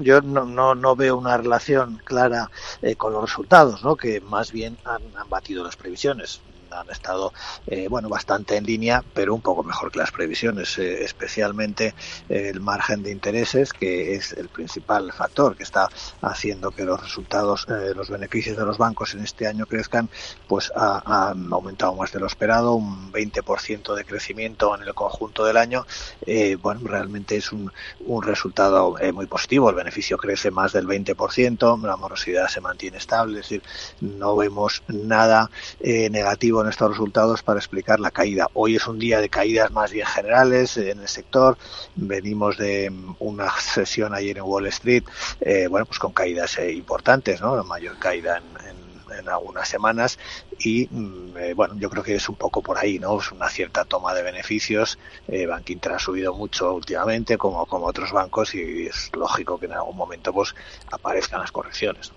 Yo no, no, no, veo una relación clara eh, con los resultados, ¿no? que más bien han, han batido las previsiones han estado eh, bueno bastante en línea, pero un poco mejor que las previsiones, eh, especialmente eh, el margen de intereses, que es el principal factor que está haciendo que los resultados, los beneficios de los bancos en este año crezcan, pues ha, han aumentado más de lo esperado, un 20% de crecimiento en el conjunto del año. Bueno, realmente es un, un resultado muy positivo. El beneficio crece más del 20%, la morosidad se mantiene estable, es decir, no vemos nada eh, en estos resultados para explicar la caída. Hoy es un día de caídas más bien generales en el sector. Venimos de una sesión ayer en Wall Street, eh, bueno, pues con caídas eh, importantes, ¿no? La mayor caída en, algunas semanas y eh, bueno, yo creo que es un poco por ahí, ¿no? Una cierta toma de beneficios. Eh, Bank Inter ha subido mucho últimamente, como, como otros bancos, y es lógico que en algún momento pues aparezcan las correcciones.